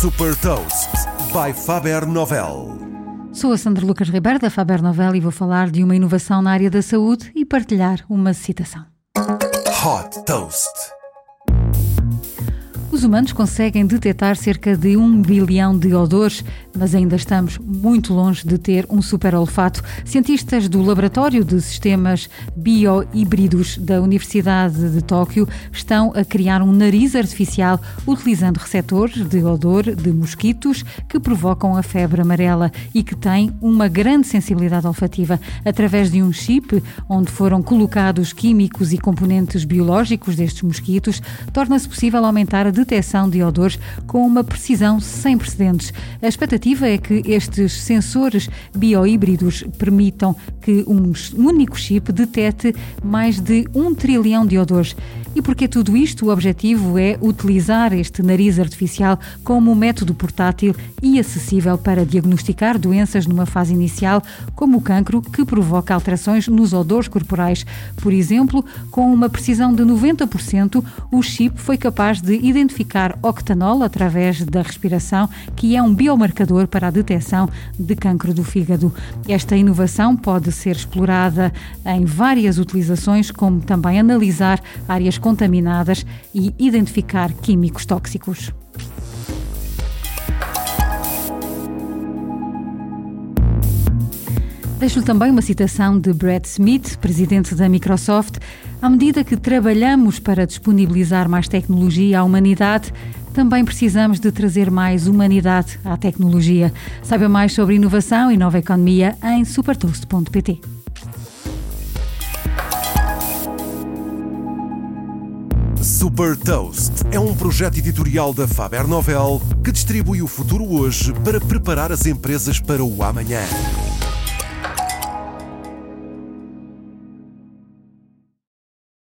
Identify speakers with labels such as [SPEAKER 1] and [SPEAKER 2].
[SPEAKER 1] Super Toast by Faber Novel.
[SPEAKER 2] Sou a Sandra Lucas Ribeiro da Faber Novel e vou falar de uma inovação na área da saúde e partilhar uma citação.
[SPEAKER 1] Hot Toast.
[SPEAKER 2] Os humanos conseguem detectar cerca de um bilhão de odores, mas ainda estamos muito longe de ter um super olfato. Cientistas do Laboratório de Sistemas Biohíbridos da Universidade de Tóquio estão a criar um nariz artificial utilizando receptores de odor de mosquitos que provocam a febre amarela e que têm uma grande sensibilidade olfativa. Através de um chip onde foram colocados químicos e componentes biológicos destes mosquitos, torna-se possível aumentar a detecção de odores com uma precisão sem precedentes. A expectativa é que estes sensores biohíbridos permitam que um único chip detecte mais de um trilhão de odores. E porque tudo isto, o objetivo é utilizar este nariz artificial como método portátil e acessível para diagnosticar doenças numa fase inicial, como o cancro, que provoca alterações nos odores corporais. Por exemplo, com uma precisão de 90%, o chip foi capaz de identificar octanol através da respiração, que é um biomarcador para a detecção de cancro do fígado. Esta inovação pode ser explorada em várias utilizações, como também analisar áreas contaminadas e identificar químicos tóxicos. Deixo-lhe também uma citação de Brad Smith, presidente da Microsoft. À medida que trabalhamos para disponibilizar mais tecnologia à humanidade, também precisamos de trazer mais humanidade à tecnologia. Saiba mais sobre inovação e nova economia em supertoast.pt.
[SPEAKER 1] Super Toast é um projeto editorial da Faber Novel que distribui o futuro hoje para preparar as empresas para o amanhã.